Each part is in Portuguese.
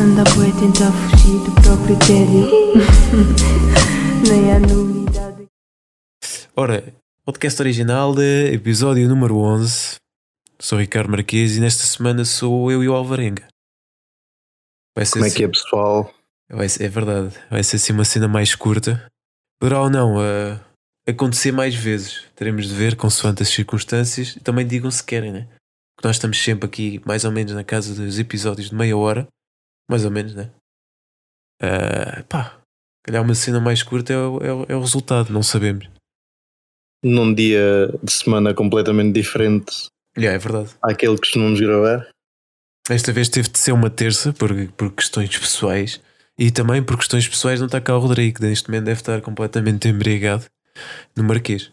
Anda bué tentar fugir do próprio tédio. Nem há novidade. Ora, podcast original, de episódio número 11. Sou Ricardo Marques e nesta semana sou eu e o Alvarenga. Vai ser Como é assim- que é, pessoal? vai ser- é verdade, vai ser assim uma cena mais curta. Poderá ou não uh, acontecer mais vezes. Teremos de ver consoante as circunstâncias e também digam se querem, né? Porque nós estamos sempre aqui, mais ou menos, na casa dos episódios de meia hora. Mais ou menos, né? Uh, pá, calhar uma cena mais curta é o, é é o resultado, não sabemos. Num dia de semana completamente diferente Yeah, é verdade. àquele que costumamos gravar. Esta vez teve de ser uma terça por, por questões pessoais e também por questões pessoais não está cá o Rodrigo, que neste momento deve estar completamente embriagado no Marquês.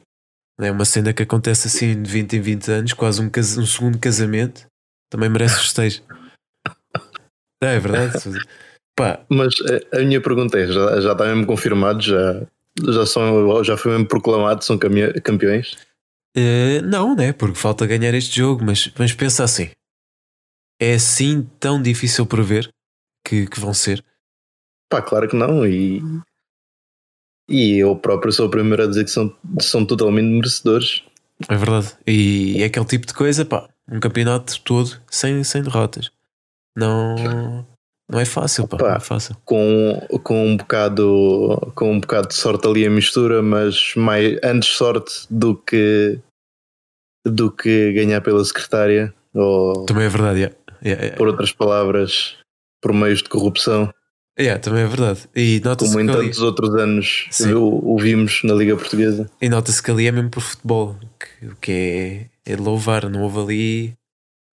É uma cena que acontece assim de 20 em 20 anos, quase um, um segundo casamento, também merece festejo. É, é verdade. Pá, Mas a, a minha pergunta é: já, já está mesmo confirmado? Já, já, são, já foi mesmo proclamado? São campe- campeões? eh, não, né? Porque falta ganhar este jogo, mas, mas pensa assim: é assim tão difícil prever que, que vão ser. Pá, claro que não. E, e eu próprio sou o primeiro a dizer que são, são totalmente merecedores. É verdade. E é aquele tipo de coisa, pá, um campeonato todo sem, sem derrotas. Não, não é fácil, pá, Opa. não é fácil. Com, com, um bocado, com um bocado de sorte ali a mistura, mas mais, antes sorte do que, do que ganhar pela secretária. Ou, Também é verdade, yeah. Yeah, yeah. por outras palavras, por meios de corrupção, Yeah, também é verdade. E como em que, ali, tantos outros anos Sim. o, o vimos na Liga Portuguesa. e nota-se que ali é mesmo por futebol, que, o que é, é louvar. Não houve ali,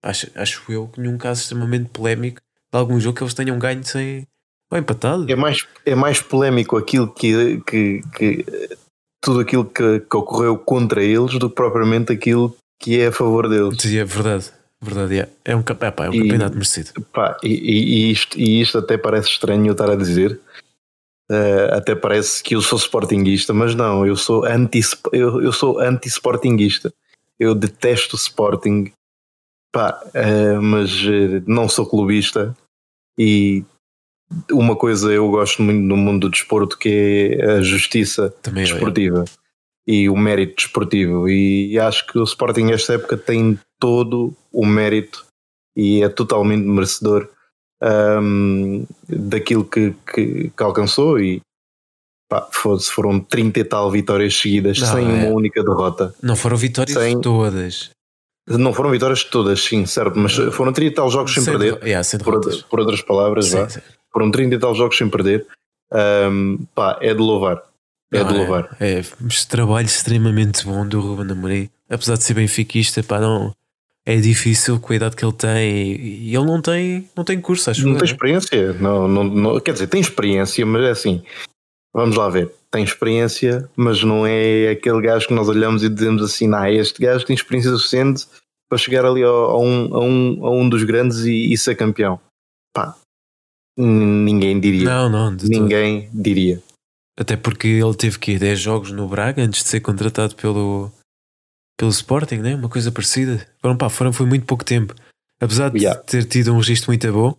acho, acho eu, que nenhum caso extremamente polémico de algum jogo que eles tenham ganho sem. Ou empatado. É mais, é mais polémico aquilo que, que, que tudo aquilo que, que ocorreu contra eles do que propriamente aquilo que é a favor deles. Sim, é verdade. Verdade, yeah. é um, é, pá, é um E- campeonato merecido. Pá, e, e- isto, e isto até parece estranho eu estar a dizer. Eh, até parece que eu sou sportinguista, mas não, eu sou anti eu, eu sou anti-sportinguista. Eu detesto o Sporting, pá, eh, mas eh, não sou clubista. E uma coisa eu gosto muito no mundo do desporto que é a justiça Também é, desportiva e o mérito desportivo. E acho que o Sporting esta época tem todo o mérito e é totalmente merecedor hum, daquilo que, que, que alcançou e pá, foram 30 e tal vitórias seguidas Não, sem é. uma única derrota. Não foram vitórias Sem- todas. Não foram vitórias todas, sim, certo, mas foram 30 e tal jogos sem, perder, derro- yeah, sem por, derrotas. por outras palavras, Sim, sim. foram 30 e tal jogos sem perder. Hum, pá, é de louvar. É Não, de louvar. É, é mas trabalho extremamente bom do Ruben Amorim. Apesar de ser benfiquista, pá, não. É difícil com a idade que ele tem e, ele não tem, não tem curso, acho Não eu, tem né? experiência, não, não, não- quer dizer, tem experiência, mas é assim, vamos lá ver, tem experiência, mas não é aquele gajo que nós olhamos e dizemos assim, nah, este gajo tem experiência suficiente para chegar ali ao- a, um, a, um, a um dos grandes e, e ser campeão. Pá, ninguém diria. Não, não, ninguém diria. Até porque ele teve que 10 jogos no Braga antes de ser contratado pelo, pelo Sporting, né? Uma coisa parecida. Foram, pá, foram, foi muito pouco tempo. Apesar de Yeah. ter tido um registro muito bom,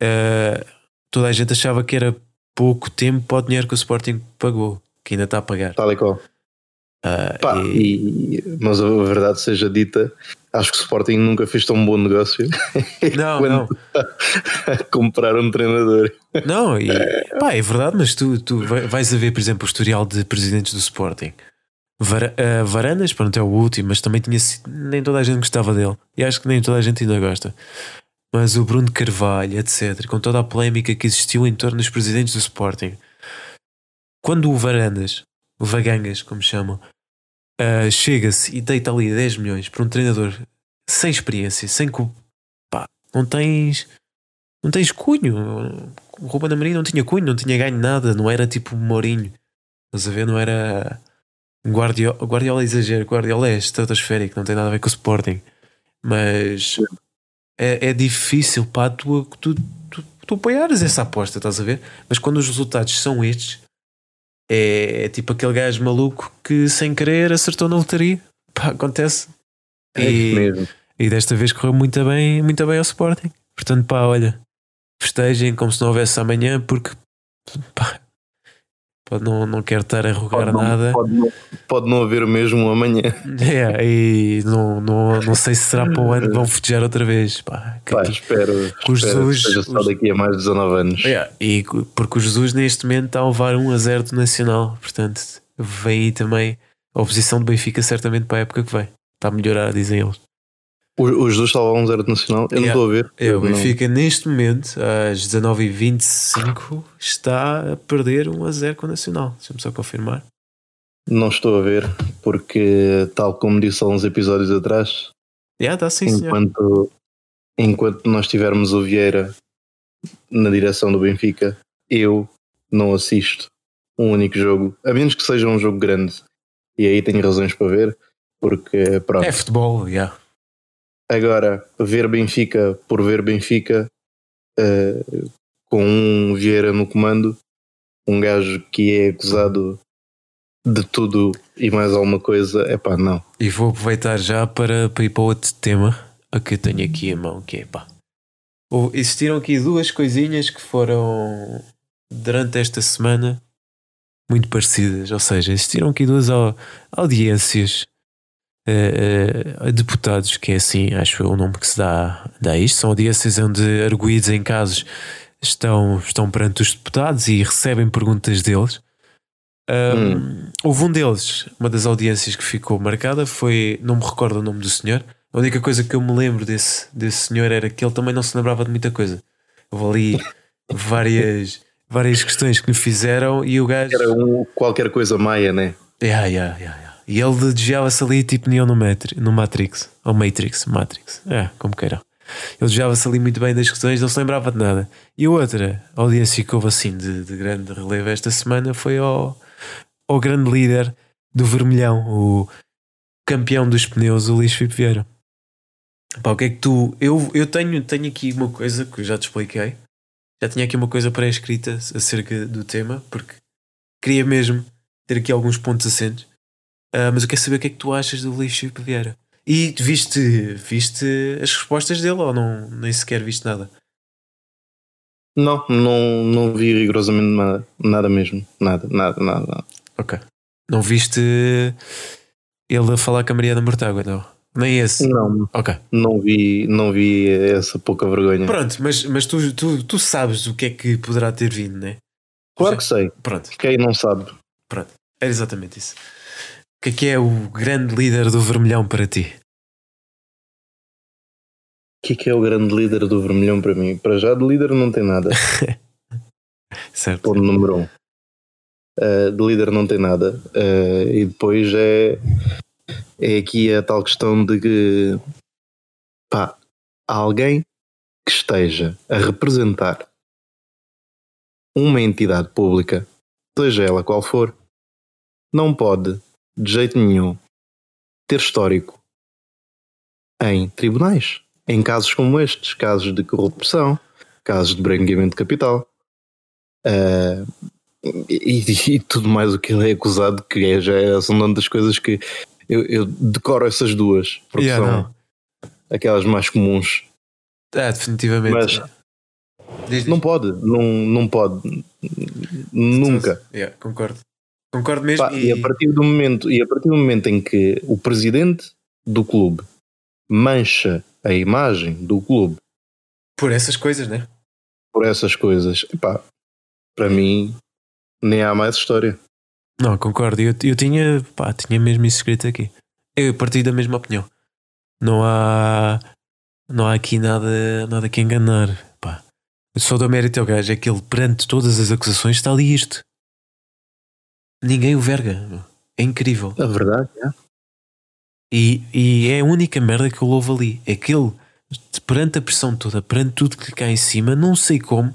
eh, toda a gente achava que era pouco tempo para o dinheiro que o Sporting pagou, que ainda está a pagar. Tal e qual. Ah, Pá, e- e- mas a verdade seja dita, acho que o Sporting nunca fez tão bom negócio Não, não. comprar um treinador. Não, e, pá, é verdade, mas tu, tu vai- vais a ver, por exemplo, o historial de presidentes do Sporting. Vara, ah, Varandas, pronto, é o último, mas também tinha sido, nem toda a gente gostava dele. E acho que nem toda a gente ainda gosta. Mas o Bruno Carvalho, etc., com toda a polémica que existiu em torno dos presidentes do Sporting. Quando o Varandas, o Vagangas, como chamam, ah, chega-se e deita ali 10 milhões para um treinador sem experiência, sem. cu- Pá, não tens. Não tens cunho. O Ruben Amorim não tinha cunho, não tinha ganho nada, não era tipo Mourinho. Estás a ver? Não era. Guardiola, Guardiola é exagero, Guardiola é estratosférico, não tem nada a ver com o Sporting. Mas é, é difícil, pá, tu, tu, tu, tu apoiares essa aposta, estás a ver? Mas quando os resultados são estes, é, é tipo aquele gajo maluco que sem querer acertou na lotaria. Pá, acontece. É isso mesmo. E desta vez correu muito bem, muito bem ao Sporting. Portanto, pá, olha, festejem como se não houvesse amanhã, porque pá, pode não, não quero estar a rogar Pode não, nada. pode, não, pode não haver mesmo um amanhã. É, e não, não, não sei se será para o ano que vão festejar outra vez. Pá, que Pá, espero, o espero Jesus- que seja só daqui a mais de 19 anos. É, e porque o Jesus neste momento está a levar 1 a 0 do Nacional, portanto vem aí também a oposição do Benfica certamente para a época que vem. Está a melhorar, dizem eles. O, o Jesus estava a um zero de nacional, eu não Yeah. estou a ver. É, o Não- Benfica neste momento, às 19h25, está a perder 1 a 0 com o Nacional. Deixa-me só confirmar. Não estou a ver, porque tal como disse há uns episódios atrás, Já está sim, senhor. enquanto, enquanto nós tivermos o Vieira na direção do Benfica, eu não assisto um único jogo, a menos que seja um jogo grande. E aí tenho razões para ver, porque pronto. É futebol, já. Agora, ver Benfica por ver Benfica, eh, com um Vieira no comando, um gajo que é acusado de tudo e mais alguma coisa, é pá, não. E vou aproveitar já para, para ir para outro tema que eu tenho aqui a mão, que é pá. Existiram aqui duas coisinhas que foram durante esta semana muito parecidas. Ou seja, existiram aqui duas au- audiências a deputados, que é assim, acho eu o nome que se dá, dá a isto. São audiências onde arguídos em casos estão, estão perante os deputados e recebem perguntas deles. Um, Houve um deles, uma das audiências que ficou marcada foi, não me recordo o nome do senhor. A única coisa que eu me lembro desse, desse senhor era que ele também não se lembrava de muita coisa. Houve ali várias, várias questões que lhe fizeram e o gajo. Era um, qualquer coisa maia, né? Yeah, yeah, yeah, yeah. E ele desviava-se ali tipo Neo no, Matri- no Matrix. Ou Matrix, Matrix. É, como queiram. Ele desviava-se ali muito bem das questões, não se lembrava de nada. E outra audiência que houve assim de, de grande relevo esta semana foi ao, ao grande líder do Vermelhão, o campeão dos pneus, o Luís Filipe Vieira. Pá, o que é que tu. Eu, eu tenho, tenho aqui uma coisa que eu já te expliquei. Já tinha aqui uma coisa pré-escrita acerca do tema, porque queria mesmo ter aqui alguns pontos assentos. Ah, mas eu quero saber o que é que tu achas do Luís Filipe Vieira. E viste, viste as respostas dele ou não, nem sequer viste nada? Não, não, não vi rigorosamente nada, nada mesmo. Nada, nada, nada. nada. Ok. Não viste ele a falar com a Mariana Mortágua, não? Nem esse? Não, Ok. não vi, não vi essa pouca vergonha. Pronto, mas, mas tu, tu, tu sabes o que é que poderá ter vindo, né? Claro que sei. Pronto, Quem não sabe? pronto. Era exatamente isso. O que é que é o grande líder do Vermelhão para ti? O que é que é o grande líder do Vermelhão para mim? Para já de líder não tem nada. Certo? ponto número um. Uh, de líder não tem nada. Uh, e depois é, é aqui a tal questão de que pá, alguém que esteja a representar uma entidade pública, seja ela qual for, não pode, de jeito nenhum, ter histórico em tribunais, em casos como estes, casos de corrupção, casos de branqueamento de capital. Uh, e, e- e tudo mais o que ele é acusado, que é, já é, são uma das coisas que eu, eu decoro essas duas, porque Yeah, são não. aquelas mais comuns. Ah, definitivamente. Mas Diz, diz. não pode, não, não pode, nunca. Yeah, concordo. Concordo mesmo. Pá, e... a partir do momento, e a partir do momento em que o presidente do clube mancha a imagem do clube Por essas coisas, né? por essas coisas, epá, para mim nem há mais história. Não, concordo. Eu, eu tinha, pá, tinha mesmo isso escrito aqui. Eu parti da mesma opinião. Não há, não há aqui nada, nada que enganar. Pá. Eu só dou mérito ao gajo, é que ele, perante todas as acusações, está ali isto. Ninguém o verga. É incrível. A verdade é. E, e é a única merda que eu louvo ali. É que ele, perante a pressão toda, perante tudo que lhe cai em cima, não sei como,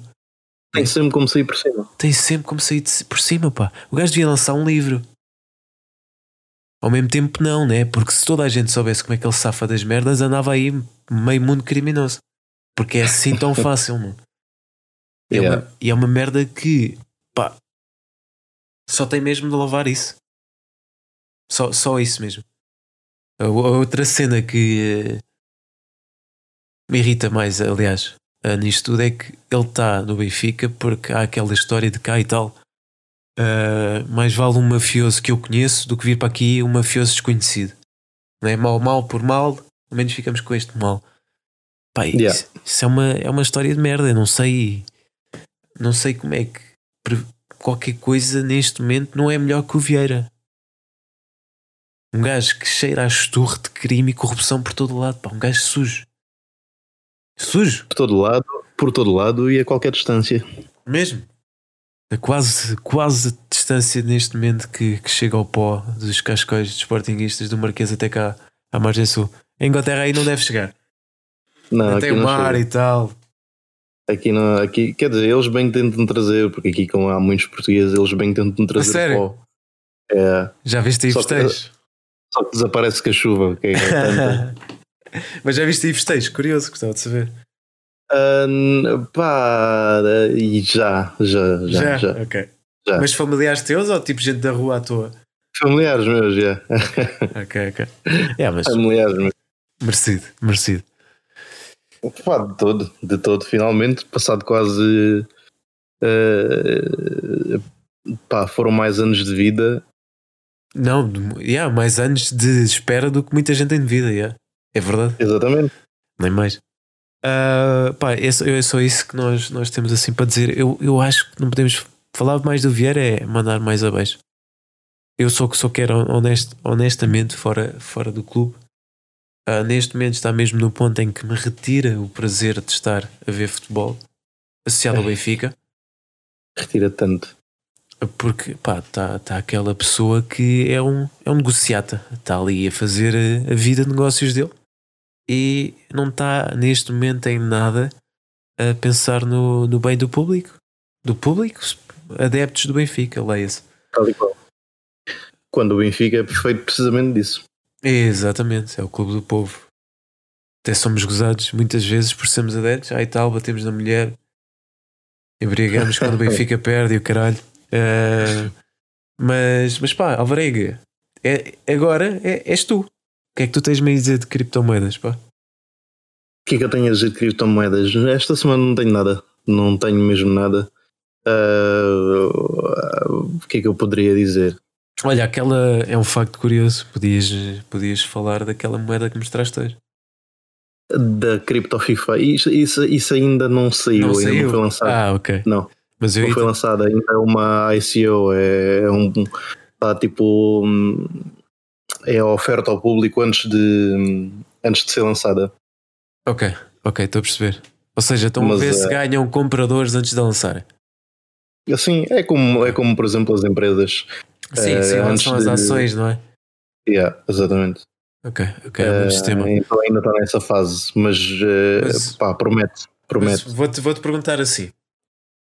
Tem sempre como sair por cima. tem sempre como sair por cima, pá. O gajo devia lançar um livro. Ao mesmo tempo, não, né? Porque se toda a gente soubesse como é que ele safa das merdas, andava aí meio mundo criminoso. Porque é assim tão fácil, mano. E é, Yeah. uma, e é uma merda que, pá, só tem mesmo de lavar isso. Só, só isso mesmo. A, outra cena que eh, me irrita mais, aliás, uh, nisto tudo é que ele está no Benfica porque há aquela história de cá e tal. Uh, mais vale um mafioso que eu conheço do que vir para aqui um mafioso desconhecido. Não é? Mal, mal por mal, ao menos ficamos com este mal. Pá, Yeah. isso, isso é, uma, é uma história de merda. Eu não sei. Não sei como é que qualquer coisa neste momento não é melhor que o Vieira. Um gajo que cheira a esturro de crime e corrupção por todo lado. Pá, um gajo sujo. Sujo, Por todo lado, por todo lado e a qualquer distância. mesmo. A quase, quase a distância neste momento que, que chega ao pó dos cascóis dos sportinguistas do Marquês até cá à margem sul. Em Inglaterra aí não deve chegar. Não, Tem o mar chega. e tal. Aqui não, aqui, quer dizer, eles bem que tentam trazer, porque aqui como há muitos portugueses, eles bem que tentam trazer sério? pó. É, Já viste aí Só que- festejos? só que desaparece com a chuva, que é tanta. Mas já viste aí festejos? Curioso, gostava de saber. Pá, e já, já, já, já. Ok. Já. Mas familiares teus ou tipo gente da rua à toa? Familiares meus, já. Ok, ok. É, mas Familiares meus. merecido, merecido. Pá, de todo, de todo, finalmente, passado quase. eh, pá, foram mais anos de vida. Não, yeah, mais anos de espera do que muita gente tem de vida, yeah. é verdade, Exatamente. nem mais. Ah, pá, é só, é só isso que nós, nós temos assim para dizer. Eu, eu acho que não podemos falar mais do Vieira, é mandar mais abaixo. Eu só que só quero honest, honestamente fora, fora do clube. Ah, neste momento está mesmo no ponto em que me retira o prazer de estar a ver futebol associado ao Benfica. Retira tanto. Porque pá, está tá aquela pessoa que é um, é um negociata, está ali a fazer a, a vida de negócios dele e não está neste momento em nada a pensar no, no bem do público. Do público, adeptos do Benfica, leia-se. Tal e qual. Quando o Benfica é feito precisamente disso. Exatamente, é o clube do povo. Até somos gozados muitas vezes por sermos adeptos, aí tal, batemos na mulher, embriagamos quando o Benfica perde e o caralho. Ah, mas, mas pá, Alvarenga, é, agora é, és tu. O que é que tu tens-me a dizer de criptomoedas, pá? O que é que eu tenho a dizer de criptomoedas? Esta semana não tenho nada. Não tenho mesmo nada. Ah, o que é que eu poderia dizer? Olha, aquela é um facto curioso. Podias, podias falar daquela moeda que mostraste hoje. Da Crypto FIFA. Isso, isso, isso ainda não saiu, ainda não foi lançado. Ah, ok. Não, Mas não foi lançada. Ainda é uma ICO. É, é um. Está tipo. hum, É a oferta ao público antes de, antes de ser lançada. Ok, ok, estou a perceber. Ou seja, estão a Mas, ver se eh, ganham compradores antes de lançarem. Assim, é como, é como por exemplo, as empresas. Sim, eh, sim, antes lançam as de- ações, não é? Yeah, exatamente. Ok, ok, é Eh, sistema. então ainda está nessa fase, mas, eh, Mas- pá, promete. Promete. vou-te vou-te perguntar assim: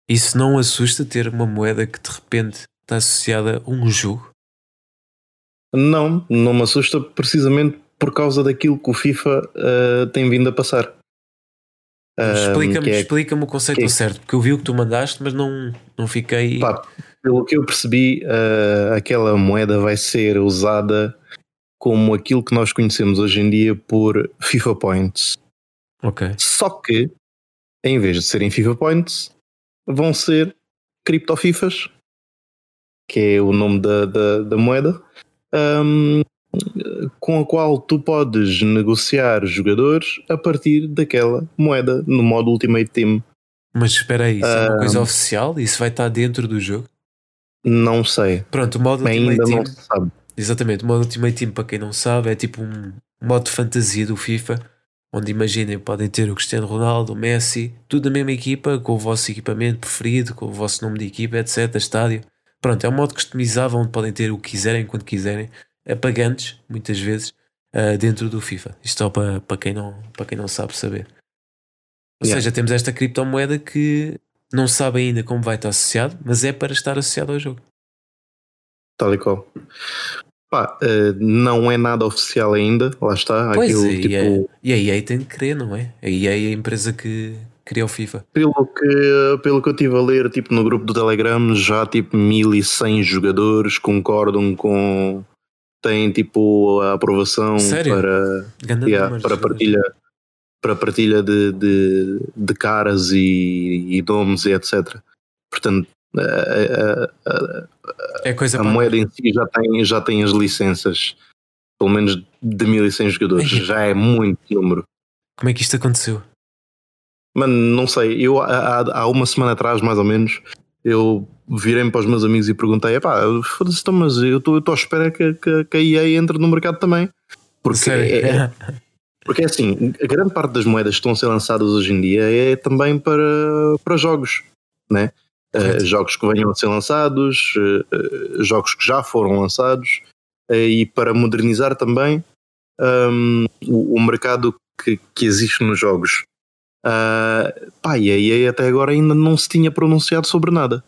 isso não assusta ter uma moeda que de repente está associada a um jogo? Não, não me assusta precisamente por causa daquilo que o FIFA eh, tem vindo a passar. Explica-me é- explica o conceito é- certo, porque eu vi o que tu mandaste, mas não, não fiquei. Pá, pelo que eu percebi, eh, aquela moeda vai ser usada como aquilo que nós conhecemos hoje em dia por FIFA Points. Ok, Só que, em vez de serem FIFA Points, vão ser Crypto Fifas, que é o nome da, da, da moeda, ahm, com a qual tu podes negociar jogadores a partir daquela moeda no modo Ultimate Team. mas espera aí, isso é uma Ah. coisa oficial? Isso vai estar dentro do jogo? Não sei, Pronto, o modo Ultimate ainda Team. não se sabe. Exatamente, o modo Ultimate Team, para quem não sabe, é tipo um modo de fantasia do FIFA, onde imaginem, podem ter o Cristiano Ronaldo, o Messi, tudo na mesma equipa, com o vosso equipamento preferido, com o vosso nome de equipa, etc. Estádio. Pronto, é um modo customizável onde podem ter o que quiserem, quando quiserem, apagantes, muitas vezes, ah, dentro do FIFA. Isto só para, para, quem não, para quem não sabe saber. Ou Yeah. seja, temos esta criptomoeda que não sabe ainda como vai estar associado, mas é para estar associado ao jogo. Tal e qual. Pá, eh, não é nada oficial ainda, lá está. Pois, aquilo, e, tipo, a, e a EA tem de querer, não é? A EA é a empresa que criou o FIFA. Pelo que, pelo que eu estive a ler, tipo, no grupo do Telegram, já tipo 1100 jogadores concordam com. Têm tipo a aprovação Sério? para, yeah, para, partilha, para partilha de, de, de caras e, e nomes e etc. Portanto, a, a, É coisa a moeda em si já tem, já tem as licenças, pelo menos de 1100 jogadores, já é muito número. Como é que isto aconteceu? Mano, não sei, eu há- há uma semana atrás, mais ou menos, eu virei-me para os meus amigos e perguntei: epá, foda-se, então, mas eu estou à espera que, que, que a EA entre no mercado também. Porque é, é- porque é assim, a grande parte das moedas que estão a ser lançadas hoje em dia é também para, para jogos, né? Correto. jogos que venham a ser lançados, eh, jogos que já foram lançados, eh, e para modernizar também hum, o, o mercado que, que existe nos jogos. Ah, pá, e a EA até agora ainda não se tinha pronunciado sobre nada.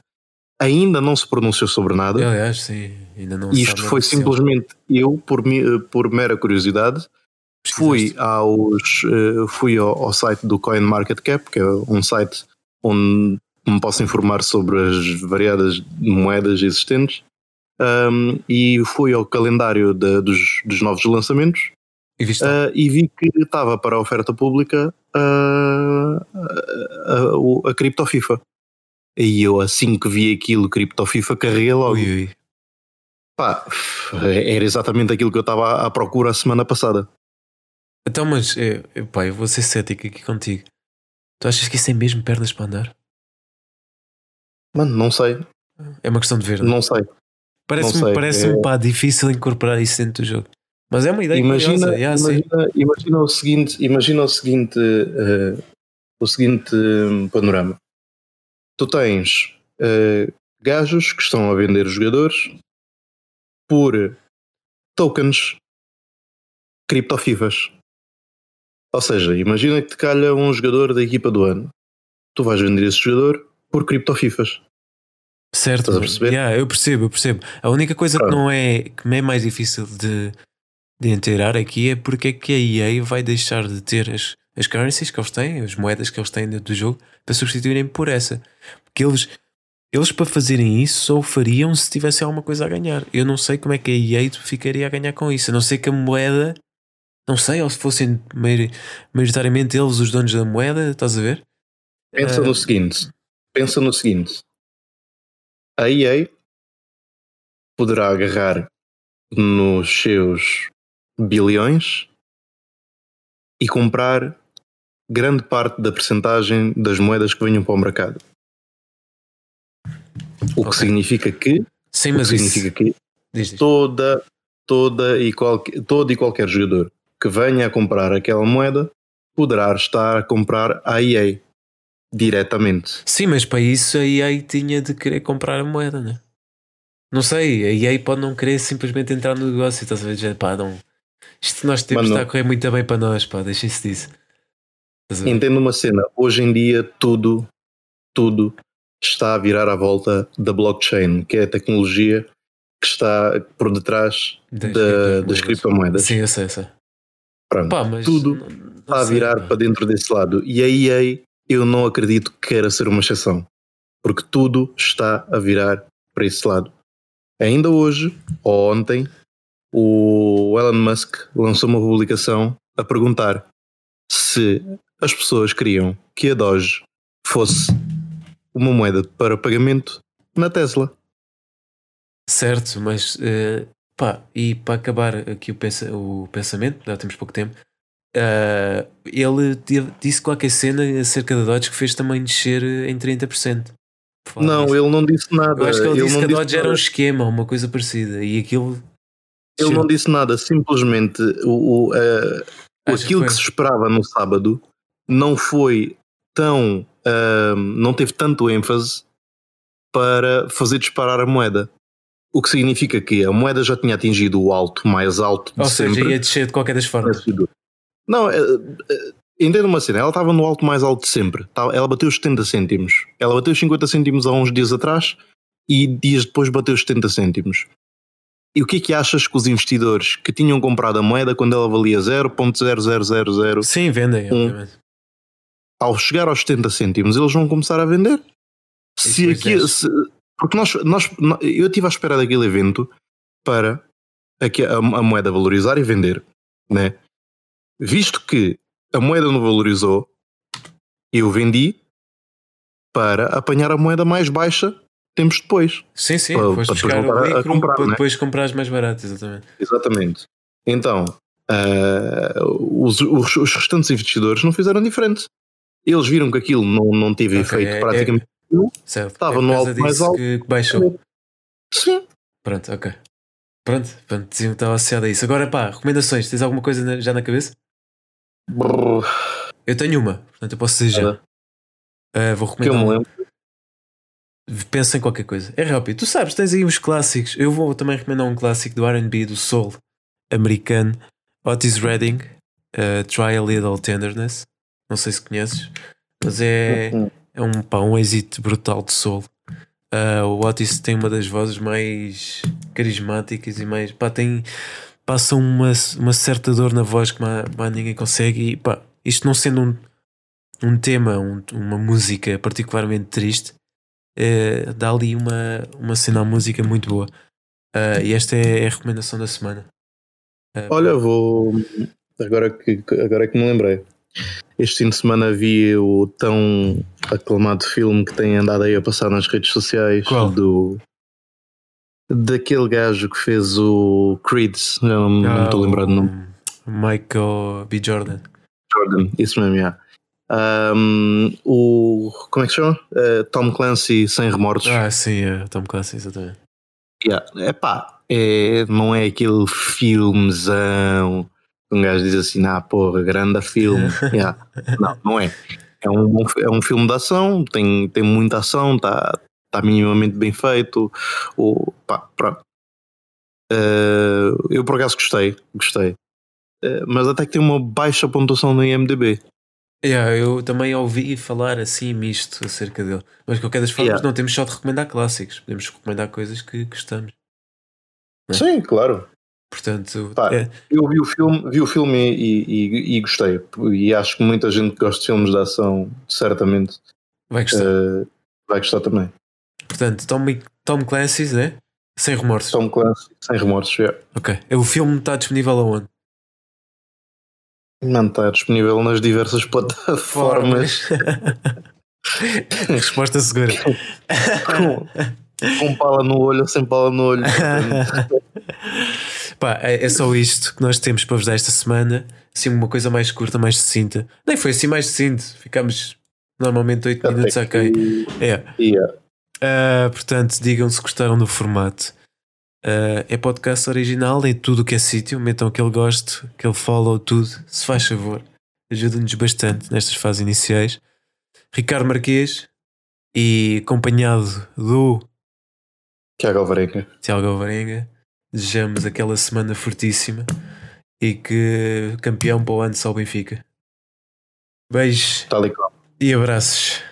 Ainda não se pronunciou sobre nada. Aliás, sim, ainda não isto foi simplesmente eu, por, por mera curiosidade, fui aos eh, fui ao, ao site do CoinMarketCap, que é um site onde me posso informar sobre as variadas moedas existentes, um, e fui ao calendário da- dos, dos novos lançamentos E uh, e vi que estava para a oferta pública uh, a, a, a FIFA. E eu, assim que vi aquilo, Cripto FIFA, carreguei logo. ui, ui. Pá, era exatamente aquilo que eu estava à- procura a semana passada. Então, mas, é, é, pá, eu vou ser cético aqui contigo. Tu achas que isso é mesmo pernas para andar? Mano, não sei, É uma questão de ver. não é? não sei. Parece-me parece é- pá, difícil incorporar isso dentro do jogo. Mas é uma ideia Imagina, curiosa. yeah, imagina, imagina o seguinte, imagina o seguinte, eh, o seguinte eh, panorama. Tu tens eh, gajos que estão a vender jogadores por tokens criptofifas. Ou seja, imagina que te calha um jogador da equipa do ano. Tu vais vender esse jogador por criptofifas. Certo, Estás a perceber? yeah, eu percebo, eu percebo. A única coisa que Pronto. não é que me é mais difícil de, de inteirar aqui é porque é que a EA vai deixar de ter as, as currencies que eles têm, as moedas que eles têm dentro do jogo, para substituírem por essa. Porque eles, eles para fazerem isso só o fariam se tivessem alguma coisa a ganhar. Eu não sei como é que a EA ficaria a ganhar com isso. A não sei que a moeda, não sei, ou se fossem maio- maioritariamente eles os donos da moeda, estás a ver? Pensa Ah, no seguinte: pensa no seguinte. A EA poderá agarrar nos seus bilhões e comprar grande parte da percentagem das moedas que venham para o mercado. O que Ok. significa que, Sim, que mas isso. significa que Diz, diz. toda, toda e qualquer, todo e qualquer jogador que venha a comprar aquela moeda poderá estar a comprar a EA diretamente. Sim, mas para isso a EA tinha de querer comprar a moeda, né? Não sei, a EA pode não querer simplesmente entrar no negócio, estás a ver? Pá, não. Isto nós temos Mano. está a correr muito bem para nós, pá, deixem-se disso. Entendo uma cena, hoje em dia tudo, tudo está a virar à volta da blockchain, que é a tecnologia que está por detrás Das da- das criptomoedas. Sim, eu sei, eu sei. Pronto, Pá, tudo não- não está a virar para dentro desse lado. E a EA eu não acredito que queira ser uma exceção, porque tudo está a virar para esse lado. Ainda hoje, ou ontem, o Elon Musk lançou uma publicação a perguntar se as pessoas queriam que a Doge fosse uma moeda para pagamento na Tesla. Certo, mas eh, pá, e para acabar aqui o, pensa- o pensamento, já temos pouco tempo, eh, ele disse qualquer cena acerca da Dodge que fez também descer em 30%. Por falar Não, ele não disse nada. Eu acho que ele, disse não que a disse Dodge era um esquema, uma coisa parecida, e aquilo. Ele desceu. não disse nada, simplesmente o, o, eh, Acho aquilo que que, se esperava no sábado não foi tão. ahm, não teve tanto ênfase para fazer disparar a moeda. O que significa que a moeda já tinha atingido o alto mais alto de Ou seja, sempre. ia descer de qualquer das formas. Não, é, é, entenda uma cena, ela estava no alto mais alto de sempre. Tá- Ela bateu os 70 cêntimos. Ela bateu os 50 cêntimos há uns dias atrás e dias depois bateu os 70 cêntimos. E o que é que achas que os investidores que tinham comprado a moeda quando ela valia 0.0000 Sim, vendem, Um- obviamente. ao chegar aos 70 cêntimos eles vão começar a vender? Se depois aqui, se- porque nós, nós, eu estive à espera daquele evento para a, a moeda valorizar e vender, né? Visto que a moeda não valorizou, eu vendi para apanhar a moeda mais baixa tempos depois. Sim, sim, Para- foste para buscar o lucro comprar, para né? depois comprares mais barato, exatamente. Exatamente. Então, ah, os, os- os restantes investidores não fizeram diferente. Eles viram que aquilo não, não teve Ok, efeito é- praticamente. Certo. Estava é por no causa alto mais alto. Que, baixou. Sim. Pronto, ok. Pronto, pronto, diziam que estava associado a isso. Agora pá, recomendações, tens alguma coisa na- já na cabeça? Brrr, Eu tenho uma, portanto eu posso dizer já. Ah, vou que eu recomendar. me lembro. Pensa em qualquer coisa. É rápido. Tu sabes, tens aí os clássicos. Eu vou também recomendar um clássico do RB, do Soul americano. Otis Redding, uh, Try a Little Tenderness. Não sei se conheces, mas é, é um, pá, um êxito brutal de Soul. Uh, o Otis tem uma das vozes mais carismáticas e mais. Pá, tem. Passa uma, uma certa dor na voz que mais, mais ninguém consegue. E pá, isto não sendo um, um tema, um- uma música particularmente triste, eh, dá ali uma, uma cena à música muito boa. Ah, e esta é a recomendação da semana. Ah, Olha, vou. Agora que, agora é que me lembrei. Este fim de semana vi o tão aclamado filme que tem andado aí a passar nas redes sociais Qual? do daquele gajo que fez o Creed, não, não ah, estou lembrado do nome. Michael B. Jordan. Jordan, isso mesmo, yeah. Um, o como é que se chama? Uh, Tom Clancy sem remorsos. Ah, sim, é Tom Clancy, exatamente. Yeah. Epá, é, não é aquele filmezão que um gajo diz assim, ah porra, grande filme. Yeah. Não, não é. É um, é um filme de ação, tem, tem muita ação, está tá minimamente bem feito. O, pá, pronto. Eh, eu por acaso gostei, gostei. Eh, mas até que tem uma baixa pontuação no IMDB. Yeah, eu também ouvi falar assim misto acerca dele. Mas de qualquer das formas, Yeah. não temos só de recomendar clássicos, podemos recomendar coisas que gostamos. É. Sim, claro. Portanto, Pá, é, Eu vi o filme, vi o filme e, e- e gostei. E acho que muita gente que gosta de filmes de ação, certamente, vai gostar. eh, vai gostar também. Portanto, Tom, Tom Clancy's, né? Sem remorsos. Tom Clancy, sem remorsos. Yeah. Ok. O filme está disponível aonde? Não está disponível nas diversas plataformas. Resposta segura. com, com pala no olho ou sem pala no olho. Pá, é, é só isto que nós temos para vos dar esta semana. Assim, uma coisa mais curta, mais sucinta. Nem foi assim mais sucinto. Ficamos normalmente 8 minutos Até ok. que- É. Yeah. Ah, portanto, digam se gostaram do formato. Ah, é podcast original em tudo o que é sítio. Metam aquele gosto, aquele follow, tudo. Se faz favor. Ajuda-nos bastante nestas fases iniciais. Ricardo Marquês e acompanhado do Tiago Alvarenga. Tiago Alvarenga. Desejamos aquela semana fortíssima e que campeão para o ano só o Benfica. Beijos e abraços.